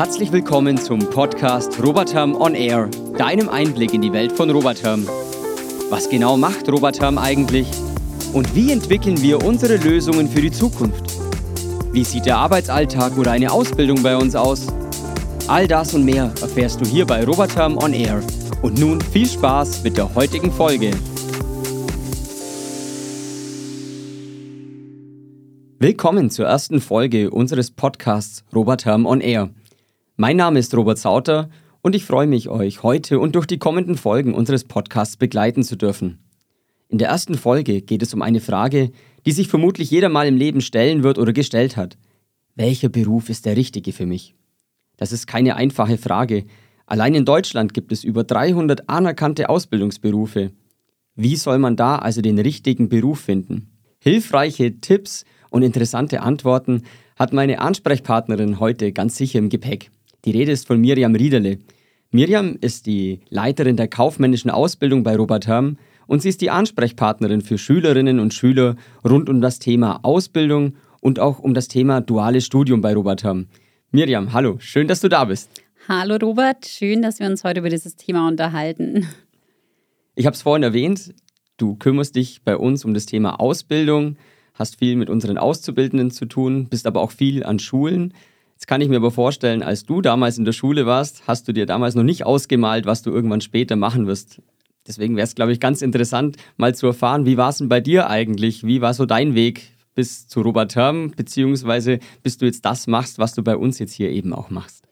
Herzlich willkommen zum Podcast Roboterm on Air, deinem Einblick in die Welt von Roboterm. Was genau macht Roboterm eigentlich? Und wie entwickeln wir unsere Lösungen für die Zukunft? Wie sieht der Arbeitsalltag oder eine Ausbildung bei uns aus? All das und mehr erfährst du hier bei Roboterm on Air. Und nun viel Spaß mit der heutigen Folge. Willkommen zur ersten Folge unseres Podcasts Roboterm on Air. Mein Name ist Robert Sauter und ich freue mich, euch heute und durch die kommenden Folgen unseres Podcasts begleiten zu dürfen. In der ersten Folge geht es um eine Frage, die sich vermutlich jeder mal im Leben stellen wird oder gestellt hat. Welcher Beruf ist der richtige für mich? Das ist keine einfache Frage. Allein in Deutschland gibt es über 300 anerkannte Ausbildungsberufe. Wie soll man da also den richtigen Beruf finden? Hilfreiche Tipps und interessante Antworten hat meine Ansprechpartnerin heute ganz sicher im Gepäck. Die Rede ist von Miriam Riederle. Miriam ist die Leiterin der kaufmännischen Ausbildung bei Robert Herm und sie ist die Ansprechpartnerin für Schülerinnen und Schüler rund um das Thema Ausbildung und auch um das Thema duales Studium bei Robert Herm. Miriam, hallo, schön, dass du da bist. Hallo Robert, schön, dass wir uns heute über dieses Thema unterhalten. Ich habe es vorhin erwähnt, du kümmerst dich bei uns um das Thema Ausbildung hast viel mit unseren Auszubildenden zu tun, bist aber auch viel an Schulen. Jetzt kann ich mir aber vorstellen, als du damals in der Schule warst, hast du dir damals noch nicht ausgemalt, was du irgendwann später machen wirst. Deswegen wäre es, glaube ich, ganz interessant, mal zu erfahren, wie war es denn bei dir eigentlich? Wie war so dein Weg bis zu Robert Herm, beziehungsweise bis du jetzt das machst, was du bei uns jetzt hier eben auch machst?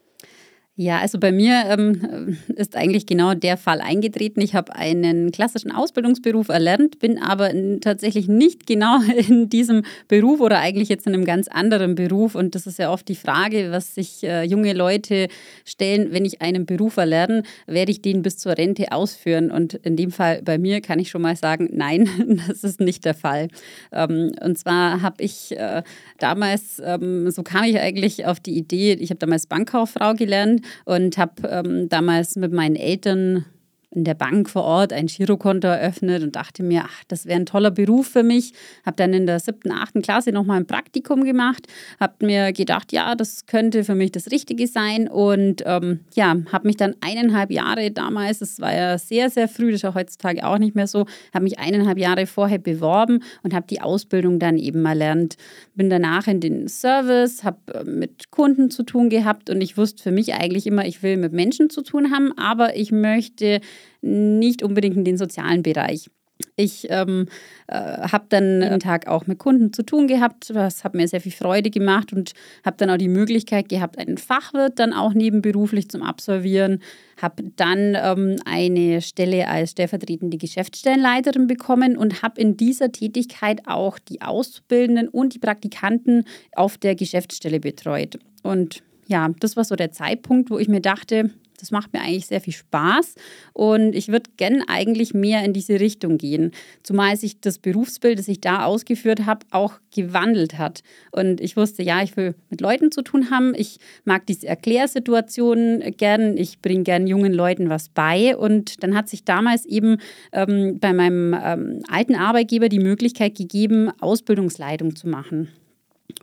Ja, also bei mir ähm, ist eigentlich genau der Fall eingetreten. Ich habe einen klassischen Ausbildungsberuf erlernt, bin aber tatsächlich nicht genau in diesem Beruf oder eigentlich jetzt in einem ganz anderen Beruf. Und das ist ja oft die Frage, was sich äh, junge Leute stellen, wenn ich einen Beruf erlerne, werde ich den bis zur Rente ausführen? Und in dem Fall bei mir kann ich schon mal sagen, nein, das ist nicht der Fall. Ähm, und zwar habe ich äh, damals, ähm, so kam ich eigentlich auf die Idee, ich habe damals Bankkauffrau gelernt und habe ähm, damals mit meinen Eltern in der Bank vor Ort ein Girokonto eröffnet und dachte mir, ach, das wäre ein toller Beruf für mich. Habe dann in der siebten, achten Klasse nochmal ein Praktikum gemacht, habe mir gedacht, ja, das könnte für mich das Richtige sein und ähm, ja, habe mich dann eineinhalb Jahre damals, das war ja sehr, sehr früh, das ist ja heutzutage auch nicht mehr so, habe mich eineinhalb Jahre vorher beworben und habe die Ausbildung dann eben erlernt. Bin danach in den Service, habe äh, mit Kunden zu tun gehabt und ich wusste für mich eigentlich immer, ich will mit Menschen zu tun haben, aber ich möchte nicht unbedingt in den sozialen Bereich. Ich ähm, äh, habe dann einen Tag auch mit Kunden zu tun gehabt. Das hat mir sehr viel Freude gemacht und habe dann auch die Möglichkeit gehabt, einen Fachwirt dann auch nebenberuflich zum Absolvieren. Habe dann ähm, eine Stelle als stellvertretende Geschäftsstellenleiterin bekommen und habe in dieser Tätigkeit auch die Auszubildenden und die Praktikanten auf der Geschäftsstelle betreut. Und ja, das war so der Zeitpunkt, wo ich mir dachte, das macht mir eigentlich sehr viel Spaß und ich würde gern eigentlich mehr in diese Richtung gehen, zumal sich das Berufsbild, das ich da ausgeführt habe, auch gewandelt hat. Und ich wusste, ja, ich will mit Leuten zu tun haben, ich mag diese Erklärsituationen gern, ich bringe gern jungen Leuten was bei und dann hat sich damals eben ähm, bei meinem ähm, alten Arbeitgeber die Möglichkeit gegeben, Ausbildungsleitung zu machen.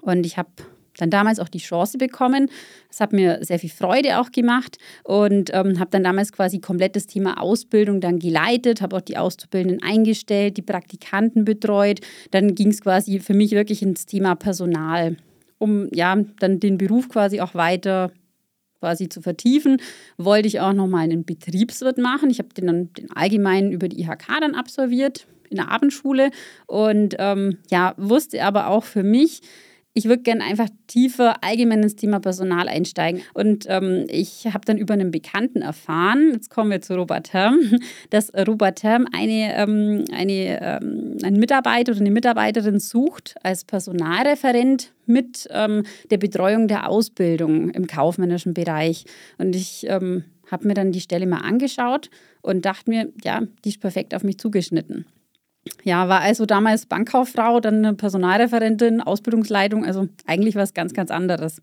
Und ich habe dann damals auch die Chance bekommen. Das hat mir sehr viel Freude auch gemacht und ähm, habe dann damals quasi komplett das Thema Ausbildung dann geleitet, habe auch die Auszubildenden eingestellt, die Praktikanten betreut. Dann ging es quasi für mich wirklich ins Thema Personal, um ja dann den Beruf quasi auch weiter quasi zu vertiefen, wollte ich auch nochmal einen Betriebswirt machen. Ich habe den dann den allgemeinen über die IHK dann absolviert in der Abendschule und ähm, ja, wusste aber auch für mich, ich würde gerne einfach tiefer allgemein ins Thema Personal einsteigen. Und ähm, ich habe dann über einen Bekannten erfahren, jetzt kommen wir zu Robert Herm, dass Robert Herm eine, ähm, eine, ähm, einen Mitarbeiter oder eine Mitarbeiterin sucht als Personalreferent mit ähm, der Betreuung der Ausbildung im kaufmännischen Bereich. Und ich ähm, habe mir dann die Stelle mal angeschaut und dachte mir, ja, die ist perfekt auf mich zugeschnitten. Ja, war also damals Bankkauffrau, dann Personalreferentin, Ausbildungsleitung, also eigentlich was ganz, ganz anderes.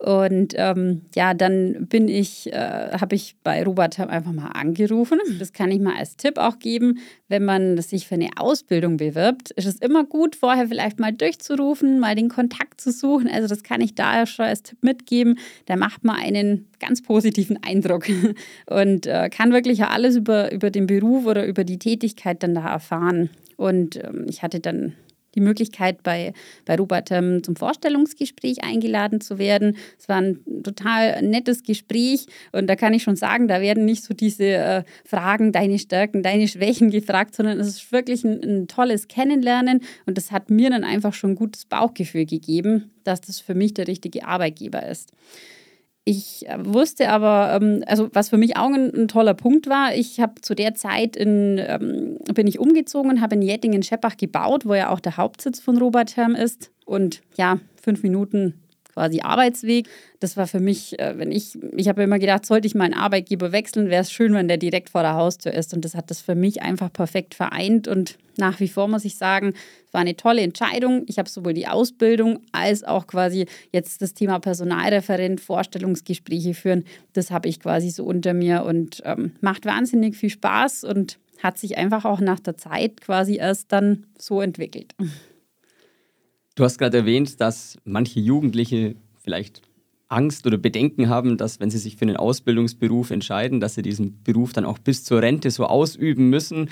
Und ähm, ja, dann bin ich, äh, habe ich bei Robert einfach mal angerufen. Das kann ich mal als Tipp auch geben. Wenn man sich für eine Ausbildung bewirbt, ist es immer gut, vorher vielleicht mal durchzurufen, mal den Kontakt zu suchen. Also das kann ich da schon als Tipp mitgeben. Da macht man einen ganz positiven Eindruck und äh, kann wirklich alles über, über den Beruf oder über die Tätigkeit dann da erfahren. Und ähm, ich hatte dann die Möglichkeit, bei, bei Robert ähm, zum Vorstellungsgespräch eingeladen zu werden. Es war ein total nettes Gespräch und da kann ich schon sagen, da werden nicht so diese äh, Fragen, deine Stärken, deine Schwächen gefragt, sondern es ist wirklich ein, ein tolles Kennenlernen und das hat mir dann einfach schon ein gutes Bauchgefühl gegeben, dass das für mich der richtige Arbeitgeber ist. Ich äh, wusste aber, ähm, also was für mich auch ein, ein toller Punkt war, ich habe zu der Zeit in, ähm, bin ich umgezogen und habe in Jettingen-Scheppach gebaut, wo ja auch der Hauptsitz von Robert Herm ist. Und ja, fünf Minuten quasi Arbeitsweg. Das war für mich, äh, wenn ich, ich habe immer gedacht, sollte ich meinen Arbeitgeber wechseln, wäre es schön, wenn der direkt vor der Haustür ist. Und das hat das für mich einfach perfekt vereint. Und nach wie vor muss ich sagen, es war eine tolle Entscheidung. Ich habe sowohl die Ausbildung als auch quasi jetzt das Thema Personalreferent, Vorstellungsgespräche führen. Das habe ich quasi so unter mir und ähm, macht wahnsinnig viel Spaß und hat sich einfach auch nach der Zeit quasi erst dann so entwickelt. Du hast gerade erwähnt, dass manche Jugendliche vielleicht Angst oder Bedenken haben, dass wenn sie sich für einen Ausbildungsberuf entscheiden, dass sie diesen Beruf dann auch bis zur Rente so ausüben müssen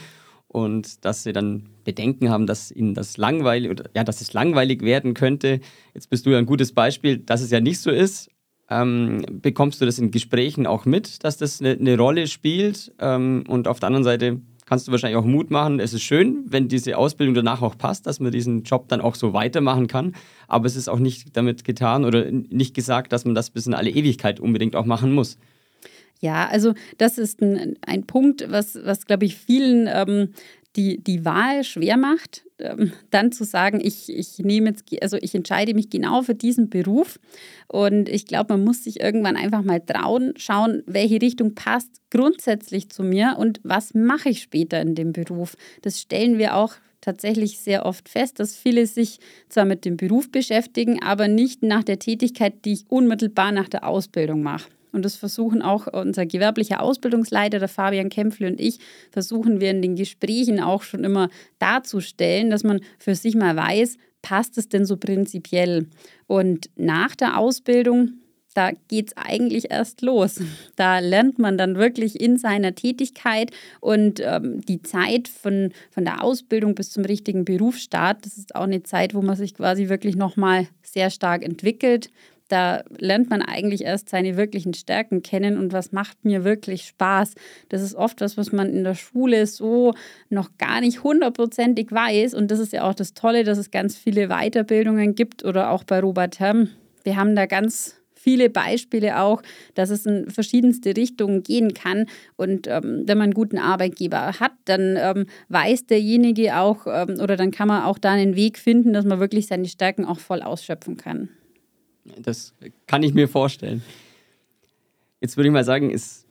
und dass sie dann Bedenken haben, dass ihnen das langweilig oder ja, dass es langweilig werden könnte. Jetzt bist du ja ein gutes Beispiel, dass es ja nicht so ist. Ähm, bekommst du das in Gesprächen auch mit, dass das eine, eine Rolle spielt? Ähm, und auf der anderen Seite kannst du wahrscheinlich auch Mut machen. Es ist schön, wenn diese Ausbildung danach auch passt, dass man diesen Job dann auch so weitermachen kann. Aber es ist auch nicht damit getan oder nicht gesagt, dass man das bis in alle Ewigkeit unbedingt auch machen muss. Ja, also das ist ein, ein Punkt, was, was glaube ich, vielen ähm, die, die Wahl schwer macht, ähm, dann zu sagen, ich, ich nehme jetzt, also ich entscheide mich genau für diesen Beruf. Und ich glaube, man muss sich irgendwann einfach mal trauen, schauen, welche Richtung passt grundsätzlich zu mir und was mache ich später in dem Beruf. Das stellen wir auch tatsächlich sehr oft fest, dass viele sich zwar mit dem Beruf beschäftigen, aber nicht nach der Tätigkeit, die ich unmittelbar nach der Ausbildung mache. Und das versuchen auch unser gewerblicher Ausbildungsleiter, der Fabian Kämpfle und ich, versuchen wir in den Gesprächen auch schon immer darzustellen, dass man für sich mal weiß, passt es denn so prinzipiell? Und nach der Ausbildung, da geht es eigentlich erst los. Da lernt man dann wirklich in seiner Tätigkeit und ähm, die Zeit von, von der Ausbildung bis zum richtigen Berufsstart, das ist auch eine Zeit, wo man sich quasi wirklich nochmal sehr stark entwickelt da lernt man eigentlich erst seine wirklichen Stärken kennen und was macht mir wirklich Spaß. Das ist oft was, was man in der Schule so noch gar nicht hundertprozentig weiß. Und das ist ja auch das Tolle, dass es ganz viele Weiterbildungen gibt oder auch bei Robert Herm. Wir haben da ganz viele Beispiele auch, dass es in verschiedenste Richtungen gehen kann. Und ähm, wenn man einen guten Arbeitgeber hat, dann ähm, weiß derjenige auch ähm, oder dann kann man auch da einen Weg finden, dass man wirklich seine Stärken auch voll ausschöpfen kann. Das kann ich mir vorstellen. Jetzt würde ich mal sagen, ist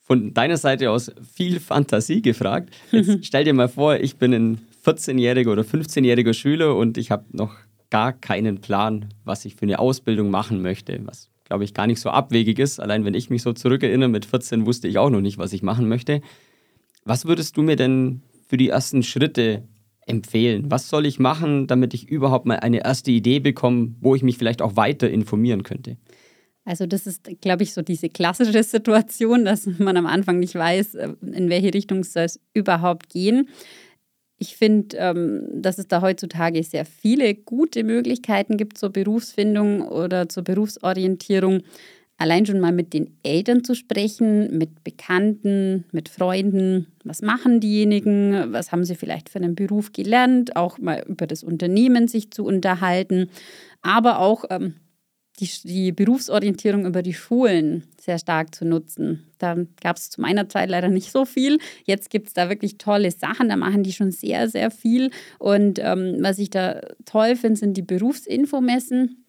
von deiner Seite aus viel Fantasie gefragt. Jetzt stell dir mal vor, ich bin ein 14-jähriger oder 15-jähriger Schüler und ich habe noch gar keinen Plan, was ich für eine Ausbildung machen möchte, was glaube ich gar nicht so abwegig ist. Allein wenn ich mich so zurückerinnere, mit 14 wusste ich auch noch nicht, was ich machen möchte. Was würdest du mir denn für die ersten Schritte empfehlen? Was soll ich machen, damit ich überhaupt mal eine erste Idee bekomme, wo ich mich vielleicht auch weiter informieren könnte? Also das ist, glaube ich, so diese klassische Situation, dass man am Anfang nicht weiß, äh, in welche Richtung soll es überhaupt gehen. Ich finde, ähm, dass es da heutzutage sehr viele gute Möglichkeiten gibt zur Berufsfindung oder zur Berufsorientierung allein schon mal mit den Eltern zu sprechen, mit Bekannten, mit Freunden. Was machen diejenigen? Was haben sie vielleicht für einen Beruf gelernt? Auch mal über das Unternehmen sich zu unterhalten. Aber auch ähm, die, die, Berufsorientierung über die Schulen sehr stark zu nutzen. Da gab es zu meiner Zeit leider nicht so viel. Jetzt gibt es da wirklich tolle Sachen. Da machen die schon sehr, sehr viel. Und ähm, was ich da toll finde, sind die Berufsinfomessen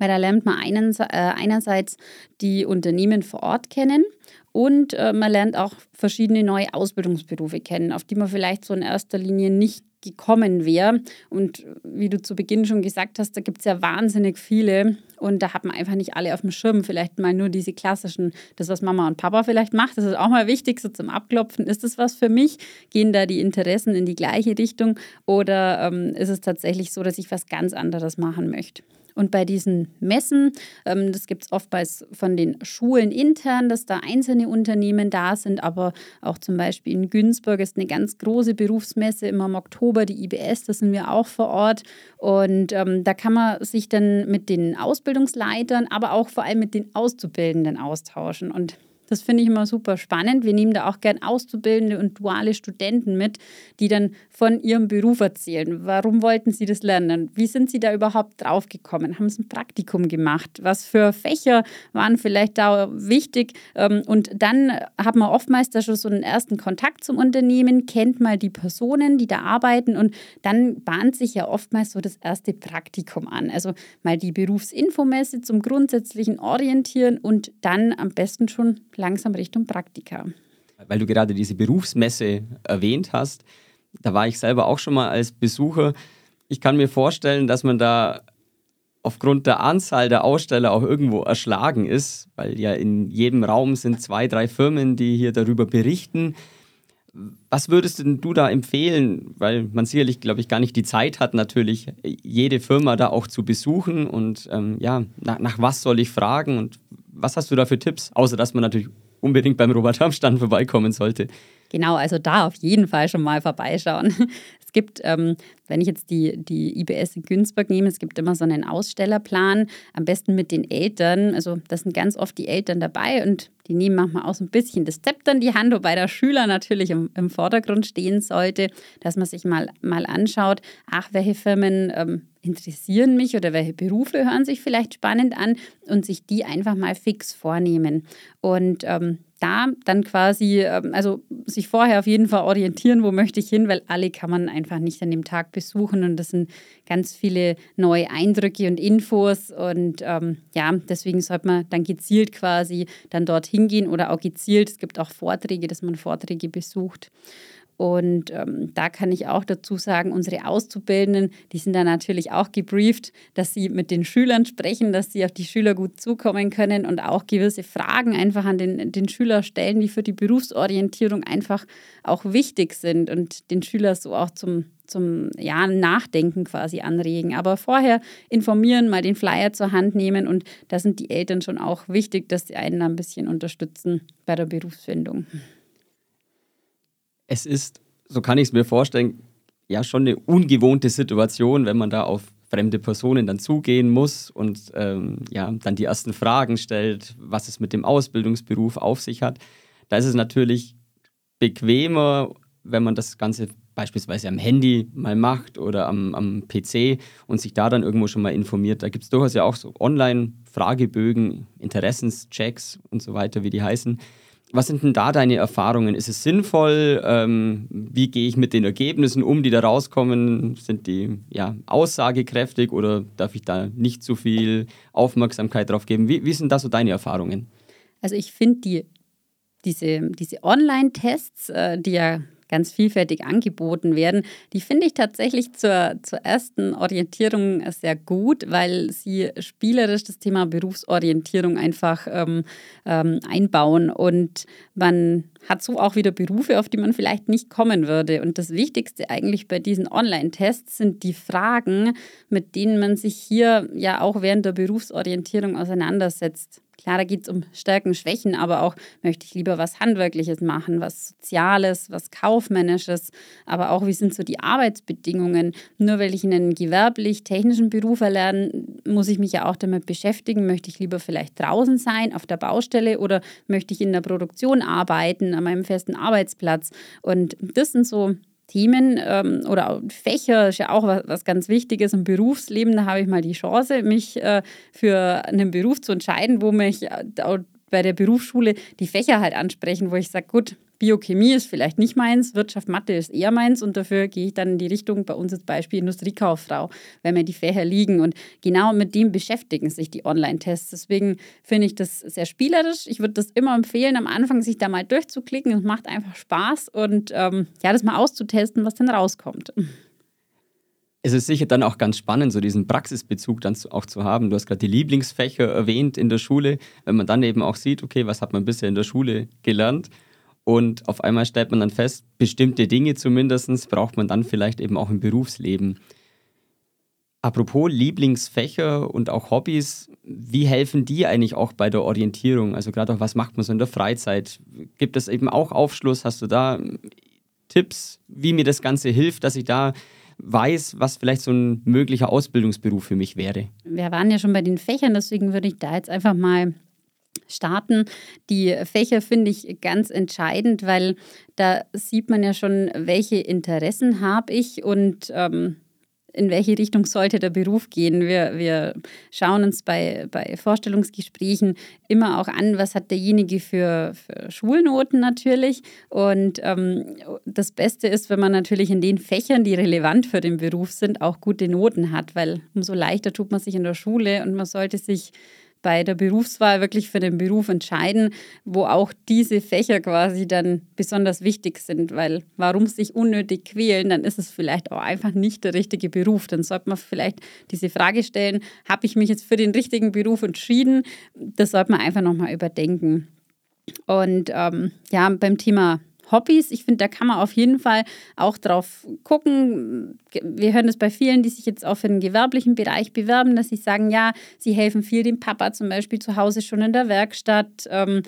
weil da lernt man einen, äh, einerseits die Unternehmen vor Ort kennen und äh, man lernt auch verschiedene neue Ausbildungsberufe kennen, auf die man vielleicht so in erster Linie nicht gekommen wäre. Und wie du zu Beginn schon gesagt hast, da gibt es ja wahnsinnig viele und da hat man einfach nicht alle auf dem Schirm. Vielleicht mal nur diese klassischen, das, was Mama und Papa vielleicht macht, das ist auch mal wichtig, so zum Abklopfen. Ist das was für mich? Gehen da die Interessen in die gleiche Richtung oder ähm, ist es tatsächlich so, dass ich was ganz anderes machen möchte? Und bei diesen Messen, ähm, das gibt es oftmals von den Schulen intern, dass da einzelne Unternehmen da sind, aber auch zum Beispiel in Günzburg ist eine ganz große Berufsmesse immer im Oktober, die IBS, da sind wir auch vor Ort. Und ähm, da kann man sich dann mit den Ausbildungsleitern, aber auch vor allem mit den Auszubildenden austauschen. Und das finde ich immer super spannend. Wir nehmen da auch gern Auszubildende und duale Studenten mit, die dann von ihrem Beruf erzählen. Warum wollten sie das lernen? Wie sind sie da überhaupt draufgekommen? Haben sie ein Praktikum gemacht? Was für Fächer waren vielleicht da wichtig? Ähm, und dann hat man oftmals da schon so einen ersten Kontakt zum Unternehmen, kennt mal die Personen, die da arbeiten und dann bahnt sich ja oftmals so das erste Praktikum an. Also mal die Berufsinfomesse zum grundsätzlichen Orientieren und dann am besten schon langsam Richtung Praktika. Weil du gerade diese Berufsmesse erwähnt hast, da war ich selber auch schon mal als Besucher. Ich kann mir vorstellen, dass man da aufgrund der Anzahl der Aussteller auch irgendwo erschlagen ist, weil ja in jedem Raum sind zwei, drei Firmen, die hier darüber berichten. Was würdest denn du da empfehlen? Weil man sicherlich, glaube ich, gar nicht die Zeit hat, natürlich jede Firma da auch zu besuchen. Und ähm, ja, nach, nach was soll ich fragen und was hast du da für Tipps? Außer, dass man natürlich unbedingt beim Robert Hamstand vorbeikommen sollte. Genau, also da auf jeden Fall schon mal vorbeischauen. Es gibt, ähm, wenn ich jetzt die, die IBS in Günzburg nehme, es gibt immer so einen Ausstellerplan, am besten mit den Eltern. Also da sind ganz oft die Eltern dabei und die nehmen manchmal auch so ein bisschen das Zepter in die Hand, wobei der Schüler natürlich im, im Vordergrund stehen sollte, dass man sich mal, mal anschaut, ach, welche Firmen ähm, interessieren mich oder welche Berufe hören sich vielleicht spannend an und sich die einfach mal fix vornehmen. Und ähm, da dann quasi, ähm, also sich vorher auf jeden Fall orientieren, wo möchte ich hin, weil alle kann man einfach nicht an dem Tag besuchen und das sind ganz viele neue Eindrücke und Infos und ähm, ja, deswegen sollte man dann gezielt quasi dann dorthin gehen oder auch gezielt, es gibt auch Vorträge, dass man Vorträge besucht. Und ähm, da kann ich auch dazu sagen, unsere Auszubildenden, die sind da natürlich auch gebrieft, dass sie mit den Schülern sprechen, dass sie auf die Schüler gut zukommen können und auch gewisse Fragen einfach an den, den Schüler stellen, die für die Berufsorientierung einfach auch wichtig sind und den Schüler so auch zum, zum ja, Nachdenken quasi anregen. Aber vorher informieren, mal den Flyer zur Hand nehmen und da sind die Eltern schon auch wichtig, dass sie einen ein bisschen unterstützen bei der Berufsfindung es ist, so kann ich es mir vorstellen, ja schon eine ungewohnte Situation, wenn man da auf fremde Personen dann zugehen muss und ähm, ja, dann die ersten Fragen stellt, was es mit dem Ausbildungsberuf auf sich hat. Da ist es natürlich bequemer, wenn man das Ganze beispielsweise am Handy mal macht oder am, am PC und sich da dann irgendwo schon mal informiert. Da gibt es durchaus ja auch so Online-Fragebögen, Interessenschecks und so weiter, wie die heißen, was sind denn da deine Erfahrungen? Ist es sinnvoll? Ähm, wie gehe ich mit den Ergebnissen um, die da rauskommen? Sind die ja, aussagekräftig oder darf ich da nicht so viel Aufmerksamkeit drauf geben? Wie, wie sind da so deine Erfahrungen? Also ich finde die, diese, diese Online-Tests, äh, die ja ganz vielfältig angeboten werden. Die finde ich tatsächlich zur, zur ersten Orientierung sehr gut, weil sie spielerisch das Thema Berufsorientierung einfach ähm, ähm, einbauen und man hat so auch wieder Berufe, auf die man vielleicht nicht kommen würde. Und das Wichtigste eigentlich bei diesen Online-Tests sind die Fragen, mit denen man sich hier ja auch während der Berufsorientierung auseinandersetzt. Klar, da geht es um Stärken, Schwächen, aber auch möchte ich lieber was Handwerkliches machen, was Soziales, was Kaufmännisches, aber auch wie sind so die Arbeitsbedingungen. Nur weil ich einen gewerblich-technischen Beruf erlerne, muss ich mich ja auch damit beschäftigen. Möchte ich lieber vielleicht draußen sein, auf der Baustelle oder möchte ich in der Produktion arbeiten, an meinem festen Arbeitsplatz? Und das sind so Themen ähm, oder Fächer ist ja auch was, was, ganz Wichtiges im Berufsleben. Da habe ich mal die Chance, mich äh, für einen Beruf zu entscheiden, wo mich äh, bei der Berufsschule die Fächer halt ansprechen, wo ich sage, gut, Biochemie ist vielleicht nicht meins, Wirtschaft, Mathe ist eher meins und dafür gehe ich dann in die Richtung, bei uns als Beispiel Industriekauffrau, weil mir die Fächer liegen. Und genau mit dem beschäftigen sich die Online-Tests. Deswegen finde ich das sehr spielerisch. Ich würde das immer empfehlen, am Anfang sich da mal durchzuklicken. Es macht einfach Spaß und ähm, ja, das mal auszutesten, was dann rauskommt. Es ist sicher dann auch ganz spannend, so diesen Praxisbezug dann auch zu haben. Du hast gerade die Lieblingsfächer erwähnt in der Schule, wenn man dann eben auch sieht, okay, was hat man bisher in der Schule gelernt? Und auf einmal stellt man dann fest, bestimmte Dinge zumindest braucht man dann vielleicht eben auch im Berufsleben. Apropos Lieblingsfächer und auch Hobbys, wie helfen die eigentlich auch bei der Orientierung? Also gerade auch, was macht man so in der Freizeit? Gibt es eben auch Aufschluss? Hast du da Tipps, wie mir das Ganze hilft, dass ich da weiß, was vielleicht so ein möglicher Ausbildungsberuf für mich wäre? Wir waren ja schon bei den Fächern, deswegen würde ich da jetzt einfach mal starten. Die Fächer finde ich ganz entscheidend, weil da sieht man ja schon, welche Interessen habe ich und ähm, in welche Richtung sollte der Beruf gehen. Wir, wir schauen uns bei, bei Vorstellungsgesprächen immer auch an, was hat derjenige für, für Schulnoten natürlich. Und ähm, das Beste ist, wenn man natürlich in den Fächern, die relevant für den Beruf sind, auch gute Noten hat, weil umso leichter tut man sich in der Schule und man sollte sich bei der Berufswahl wirklich für den Beruf entscheiden, wo auch diese Fächer quasi dann besonders wichtig sind, weil warum sich unnötig quälen, dann ist es vielleicht auch einfach nicht der richtige Beruf. Dann sollte man vielleicht diese Frage stellen, habe ich mich jetzt für den richtigen Beruf entschieden? Das sollte man einfach nochmal überdenken. Und ähm, ja, beim Thema Hobbys. Ich finde, da kann man auf jeden Fall auch drauf gucken. Wir hören das bei vielen, die sich jetzt auch für den gewerblichen Bereich bewerben, dass sie sagen, ja, sie helfen viel dem Papa zum Beispiel zu Hause schon in der Werkstatt ähm,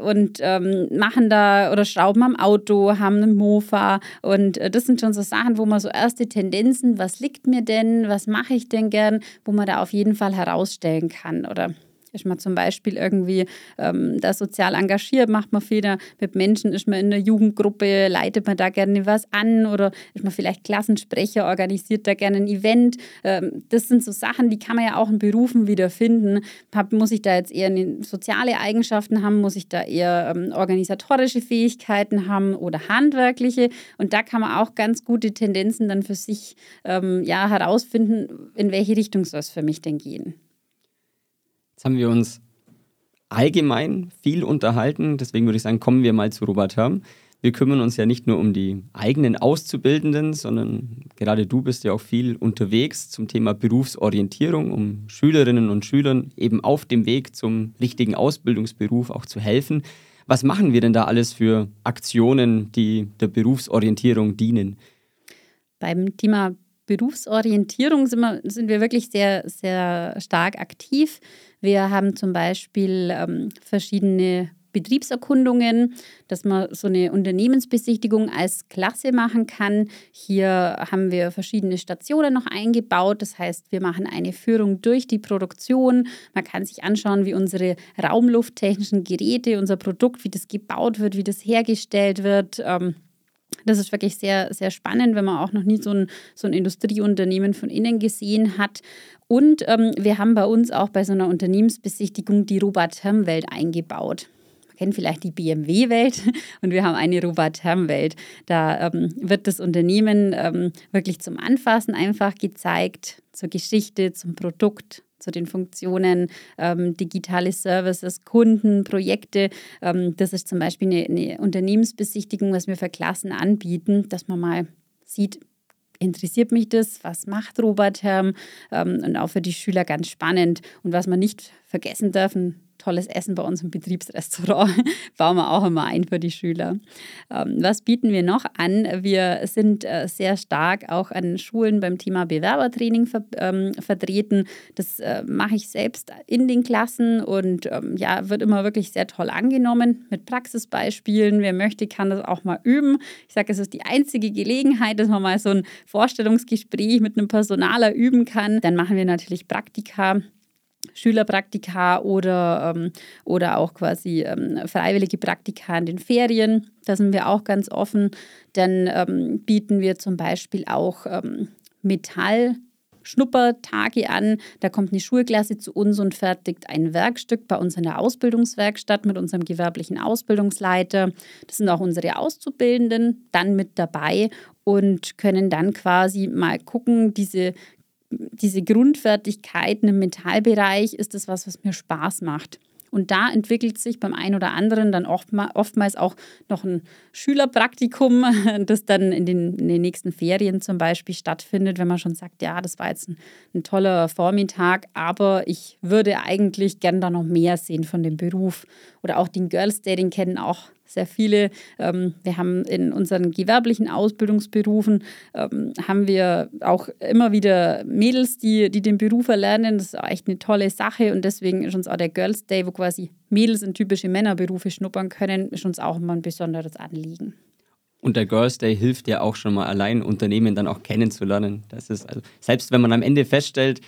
und ähm, machen da oder schrauben am Auto, haben einen Mofa. Und äh, das sind schon so Sachen, wo man so erste Tendenzen, was liegt mir denn, was mache ich denn gern, wo man da auf jeden Fall herausstellen kann. Oder ist man zum Beispiel irgendwie ähm, da sozial engagiert, macht man viel mit Menschen, ist man in der Jugendgruppe, leitet man da gerne was an oder ist man vielleicht Klassensprecher, organisiert da gerne ein Event. Ähm, das sind so Sachen, die kann man ja auch in Berufen wiederfinden. muss ich da jetzt eher soziale Eigenschaften haben, muss ich da eher ähm, organisatorische Fähigkeiten haben oder handwerkliche? Und da kann man auch ganz gute Tendenzen dann für sich ähm, ja, herausfinden, in welche Richtung soll es für mich denn gehen. Jetzt haben wir uns allgemein viel unterhalten, deswegen würde ich sagen, kommen wir mal zu Robert Herm. Wir kümmern uns ja nicht nur um die eigenen Auszubildenden, sondern gerade du bist ja auch viel unterwegs zum Thema Berufsorientierung, um Schülerinnen und Schülern eben auf dem Weg zum richtigen Ausbildungsberuf auch zu helfen. Was machen wir denn da alles für Aktionen, die der Berufsorientierung dienen? Beim Thema Berufsorientierung sind wir, sind wir wirklich sehr, sehr stark aktiv. Wir haben zum Beispiel ähm, verschiedene Betriebserkundungen, dass man so eine Unternehmensbesichtigung als Klasse machen kann. Hier haben wir verschiedene Stationen noch eingebaut. Das heißt, wir machen eine Führung durch die Produktion. Man kann sich anschauen, wie unsere raumlufttechnischen Geräte, unser Produkt, wie das gebaut wird, wie das hergestellt wird. Ähm, das ist wirklich sehr, sehr spannend, wenn man auch noch nie so ein, so ein Industrieunternehmen von innen gesehen hat. Und ähm, wir haben bei uns auch bei so einer Unternehmensbesichtigung die Robert-Herm-Welt eingebaut kennt vielleicht die BMW-Welt und wir haben eine Robert-Herm-Welt. Da ähm, wird das Unternehmen ähm, wirklich zum Anfassen einfach gezeigt, zur Geschichte, zum Produkt, zu den Funktionen, ähm, digitale Services, Kunden, Projekte. Ähm, das ist zum Beispiel eine, eine Unternehmensbesichtigung, was wir für Klassen anbieten, dass man mal sieht, interessiert mich das? Was macht Robert Herm? Ähm, und auch für die Schüler ganz spannend. Und was man nicht vergessen dürfen, tolles Essen bei uns im Betriebsrestaurant. Bauen wir auch immer ein für die Schüler. Ähm, was bieten wir noch an? Wir sind äh, sehr stark auch an Schulen beim Thema Bewerbertraining ähm, vertreten. Das äh, mache ich selbst in den Klassen und ähm, ja, wird immer wirklich sehr toll angenommen mit Praxisbeispielen. Wer möchte, kann das auch mal üben. Ich sage, es ist die einzige Gelegenheit, dass man mal so ein Vorstellungsgespräch mit einem Personaler üben kann. Dann machen wir natürlich Praktika Schülerpraktika oder, ähm, oder auch quasi ähm, freiwillige Praktika in den Ferien. Da sind wir auch ganz offen. Dann ähm, bieten wir zum Beispiel auch ähm, Metall. Schnuppertage an. Da kommt eine Schulklasse zu uns und fertigt ein Werkstück bei uns in der Ausbildungswerkstatt mit unserem gewerblichen Ausbildungsleiter. Das sind auch unsere Auszubildenden dann mit dabei und können dann quasi mal gucken, diese diese Grundfertigkeiten im Metallbereich ist das was, was mir Spaß macht. Und da entwickelt sich beim einen oder anderen dann oftmals auch noch ein Schülerpraktikum, das dann in den, in den nächsten Ferien zum Beispiel stattfindet, wenn man schon sagt, ja, das war jetzt ein, ein toller Vormittag, aber ich würde eigentlich gern da noch mehr sehen von dem Beruf. Oder auch den Girls den kennen auch sehr viele. Ähm, wir haben in unseren gewerblichen Ausbildungsberufen ähm, haben wir auch immer wieder Mädels, die, die den Beruf erlernen. Das ist echt eine tolle Sache und deswegen ist uns auch der Girls Day, wo quasi Mädels in typische Männerberufe schnuppern können, ist uns auch immer ein besonderes Anliegen. Und der Girls Day hilft ja auch schon mal allein, Unternehmen dann auch kennenzulernen. Das ist also, selbst wenn man am Ende feststellt,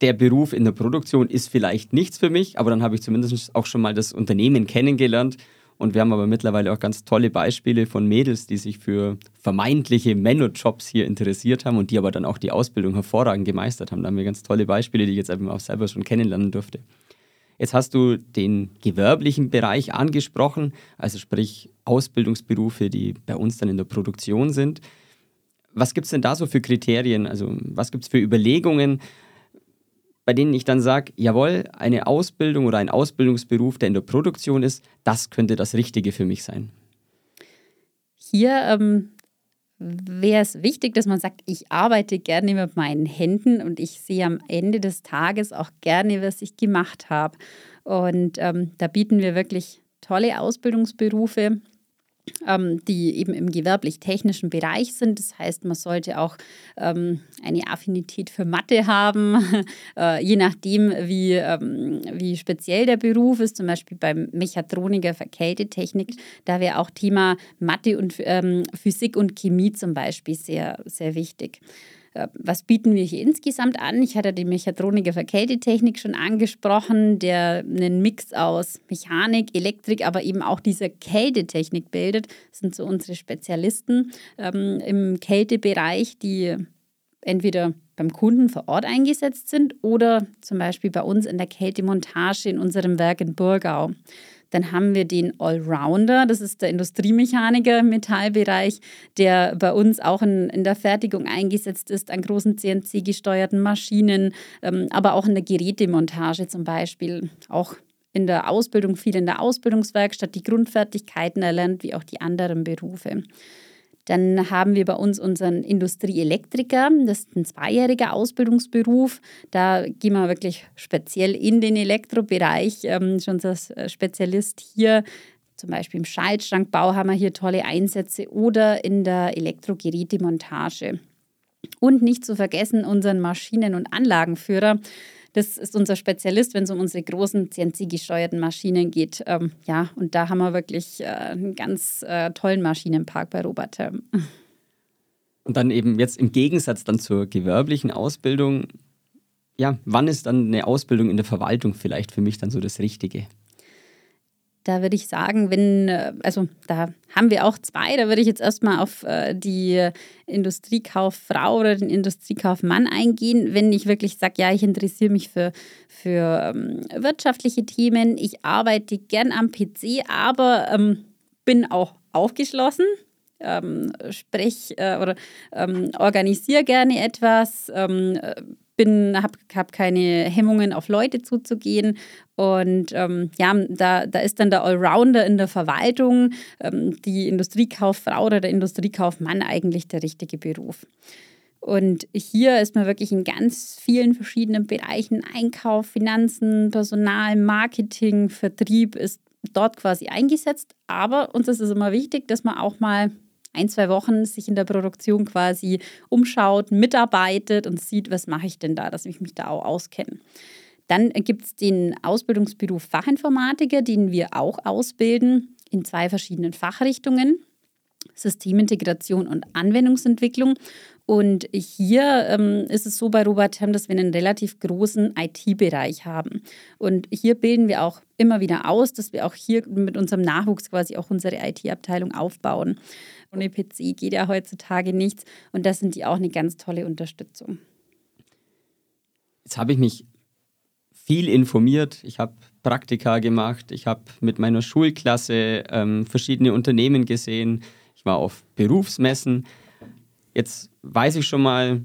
der Beruf in der Produktion ist vielleicht nichts für mich, aber dann habe ich zumindest auch schon mal das Unternehmen kennengelernt und wir haben aber mittlerweile auch ganz tolle Beispiele von Mädels, die sich für vermeintliche Männerjobs hier interessiert haben und die aber dann auch die Ausbildung hervorragend gemeistert haben. Da haben wir ganz tolle Beispiele, die ich jetzt einfach auch selber schon kennenlernen durfte. Jetzt hast du den gewerblichen Bereich angesprochen, also sprich Ausbildungsberufe, die bei uns dann in der Produktion sind. Was gibt es denn da so für Kriterien? Also was gibt es für Überlegungen? Bei denen ich dann sage, jawohl, eine Ausbildung oder ein Ausbildungsberuf, der in der Produktion ist, das könnte das Richtige für mich sein. Hier ähm, wäre es wichtig, dass man sagt, ich arbeite gerne mit meinen Händen und ich sehe am Ende des Tages auch gerne, was ich gemacht habe. Und ähm, da bieten wir wirklich tolle Ausbildungsberufe ähm, die eben im gewerblich-technischen Bereich sind. Das heißt, man sollte auch ähm, eine Affinität für Mathe haben, äh, je nachdem, wie, ähm, wie speziell der Beruf ist. Zum Beispiel beim Mechatroniker für Kältetechnik, da wäre auch Thema Mathe und ähm, Physik und Chemie zum Beispiel sehr, sehr wichtig. Äh, was bieten wir hier insgesamt an? Ich hatte die Mechatroniker für Kältetechnik schon angesprochen, der einen Mix aus Mechanik, Elektrik, aber eben auch dieser Kältetechnik bildet. Das sind so unsere Spezialisten ähm, im Kältebereich, die entweder beim Kunden vor Ort eingesetzt sind oder zum Beispiel bei uns in der Kältemontage in unserem Werk in Burgau. Dann haben wir den Allrounder, das ist der Industriemechaniker im Metallbereich, der bei uns auch in, in der Fertigung eingesetzt ist, an großen CNC-gesteuerten Maschinen, ähm, aber auch in der Gerätemontage zum Beispiel, auch in der Ausbildung, viel in der Ausbildungswerkstatt, die Grundfertigkeiten erlernt, wie auch die anderen Berufe. Dann haben wir bei uns unseren Industrieelektriker. Das ist ein zweijähriger Ausbildungsberuf. Da gehen wir wirklich speziell in den Elektrobereich. Ähm, schon als äh, Spezialist hier zum Beispiel im Schaltschrankbau haben wir hier tolle Einsätze oder in der Elektrogerätemontage. Und nicht zu vergessen unseren Maschinen- und Anlagenführer. Das ist unser Spezialist, wenn es um unsere großen CNC-gesteuerten Maschinen geht. Ähm, ja, und da haben wir wirklich äh, einen ganz äh, tollen Maschinenpark bei Robert. Und dann eben jetzt im Gegensatz dann zur gewerblichen Ausbildung, ja, wann ist dann eine Ausbildung in der Verwaltung vielleicht für mich dann so das Richtige? Da würde ich sagen, wenn, äh, also da haben wir auch zwei, da würde ich jetzt erstmal auf äh, die Industriekauffrau oder den Industriekaufmann eingehen. Wenn ich wirklich sage, ja, ich interessiere mich für, für ähm, wirtschaftliche Themen, ich arbeite gern am PC, aber ähm, bin auch aufgeschlossen. Ähm, sprech äh, oder ähm, organisiere gerne etwas, ähm, bin, habe hab keine Hemmungen, auf Leute zuzugehen. Und ähm, ja, da, da ist dann der Allrounder in der Verwaltung, ähm, die Industriekauffrau oder der Industriekaufmann eigentlich der richtige Beruf. Und hier ist man wirklich in ganz vielen verschiedenen Bereichen, Einkauf, Finanzen, Personal, Marketing, Vertrieb ist dort quasi eingesetzt. Aber uns ist es immer wichtig, dass man auch mal ein, zwei Wochen sich in der Produktion quasi umschaut, mitarbeitet und sieht, was mache ich denn da, dass ich mich da auch auskenne. Dann gibt es den Ausbildungsberuf Fachinformatiker, den wir auch ausbilden in zwei verschiedenen Fachrichtungen. Systemintegration und Anwendungsentwicklung. Und hier ähm, ist es so bei Robert Hem, dass wir einen relativ großen IT-Bereich haben. Und hier bilden wir auch immer wieder aus, dass wir auch hier mit unserem Nachwuchs quasi auch unsere IT-Abteilung aufbauen. Ohne PC geht ja heutzutage nichts und das sind die auch eine ganz tolle Unterstützung. Jetzt habe ich mich viel informiert. Ich habe Praktika gemacht. Ich habe mit meiner Schulklasse ähm, verschiedene Unternehmen gesehen. War auf Berufsmessen. Jetzt weiß ich schon mal,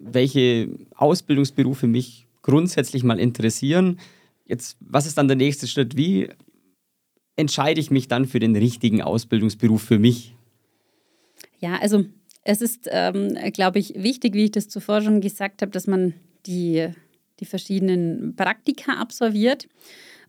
welche Ausbildungsberufe mich grundsätzlich mal interessieren. jetzt, was ist dann der nächste Schritt? Wie entscheide ich mich dann für den richtigen Ausbildungsberuf für mich? Ja, also es ist, ähm, glaube ich, wichtig, wie ich das zuvor schon gesagt habe, dass man die, die verschiedenen Praktika absolviert.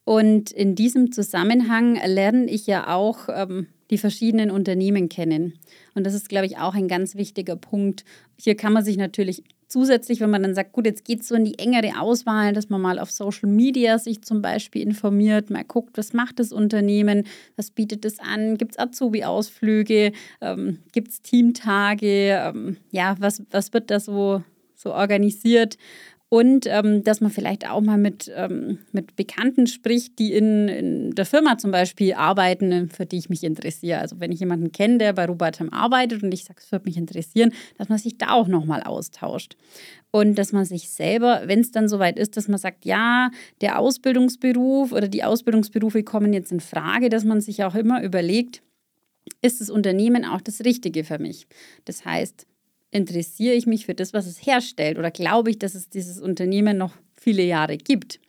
Und in diesem Zusammenhang lerne ich ja auch ähm, die verschiedenen Unternehmen kennen. Und das ist, glaube ich, auch ein ganz wichtiger Punkt. Hier kann man sich natürlich zusätzlich, wenn man dann sagt, gut, jetzt geht es so in die engere Auswahl, dass man mal auf Social Media sich zum Beispiel informiert, mal guckt, was macht das Unternehmen, was bietet es an, gibt es Azubi-Ausflüge, ähm, gibt es Teamtage, ähm, ja, was, was wird da so, so organisiert und ähm, dass man vielleicht auch mal mit, ähm, mit Bekannten spricht, die in, in, der Firma zum Beispiel arbeiten, für die ich mich interessiere. Also wenn ich jemanden kenne, der bei Robotham arbeitet und ich sage, es würde mich interessieren, dass man sich da auch nochmal austauscht. Und dass man sich selber, wenn es dann soweit ist, dass man sagt, ja, der Ausbildungsberuf oder die Ausbildungsberufe kommen jetzt in Frage, dass man sich auch immer überlegt, ist das Unternehmen auch das Richtige für mich? Das heißt, interessiere ich mich für das, was es herstellt oder glaube ich, dass es dieses Unternehmen noch viele Jahre gibt?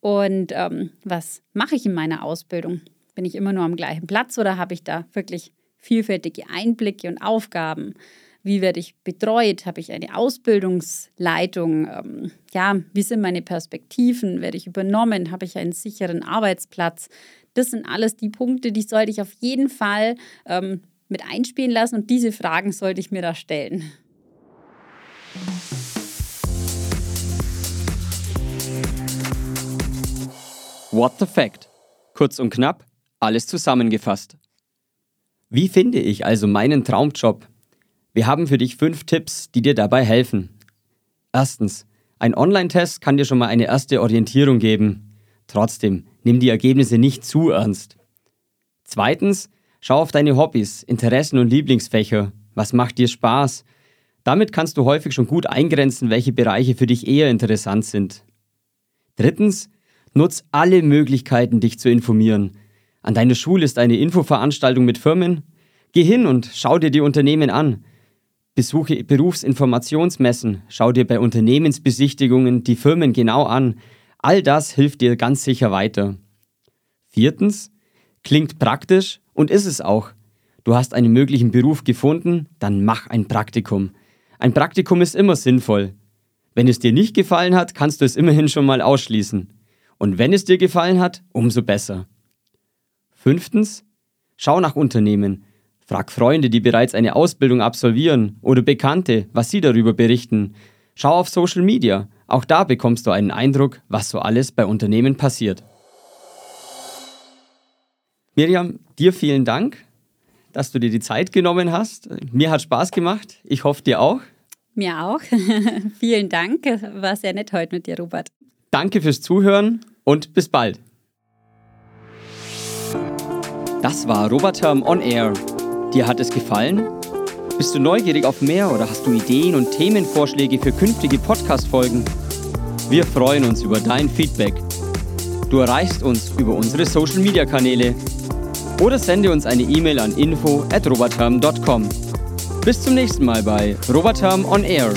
Und ähm, was mache ich in meiner Ausbildung? Bin ich immer nur am gleichen Platz oder habe ich da wirklich vielfältige Einblicke und Aufgaben? Wie werde ich betreut? Habe ich eine Ausbildungsleitung? Ähm, ja, wie sind meine Perspektiven? Werde ich übernommen? Habe ich einen sicheren Arbeitsplatz? Das sind alles die Punkte, die sollte ich auf jeden Fall ähm, mit einspielen lassen und diese Fragen sollte ich mir da stellen. What the Fact? Kurz und knapp, alles zusammengefasst. Wie finde ich also meinen Traumjob? Wir haben für dich fünf Tipps, die dir dabei helfen. Erstens, ein Online-Test kann dir schon mal eine erste Orientierung geben. Trotzdem, nimm die Ergebnisse nicht zu ernst. Zweitens, schau auf deine Hobbys, Interessen und Lieblingsfächer. Was macht dir Spaß? Damit kannst du häufig schon gut eingrenzen, welche Bereiche für dich eher interessant sind. Drittens, nutz alle Möglichkeiten, dich zu informieren. An deiner Schule ist eine Infoveranstaltung mit Firmen. Geh hin und schau dir die Unternehmen an. Besuche Berufsinformationsmessen, schau dir bei Unternehmensbesichtigungen die Firmen genau an. All das hilft dir ganz sicher weiter. Viertens, klingt praktisch und ist es auch. Du hast einen möglichen Beruf gefunden, dann mach ein Praktikum. Ein Praktikum ist immer sinnvoll. Wenn es dir nicht gefallen hat, kannst du es immerhin schon mal ausschließen. Und wenn es dir gefallen hat, umso besser. Fünftens, schau nach Unternehmen. Frag Freunde, die bereits eine Ausbildung absolvieren oder Bekannte, was sie darüber berichten. Schau auf Social Media. Auch da bekommst du einen Eindruck, was so alles bei Unternehmen passiert. Miriam, dir vielen Dank, dass du dir die Zeit genommen hast. Mir hat Spaß gemacht. Ich hoffe dir auch. Mir auch. Vielen Dank. War sehr nett heute mit dir, Robert. Danke fürs Zuhören und bis bald. Das war Roboterm On Air. Dir hat es gefallen? Bist du neugierig auf mehr oder hast du Ideen und Themenvorschläge für künftige Podcast-Folgen? Wir freuen uns über dein Feedback. Du erreichst uns über unsere Social-Media-Kanäle oder sende uns eine E-Mail an info at roboterm.com. Bis zum nächsten Mal bei Roboterm on Air.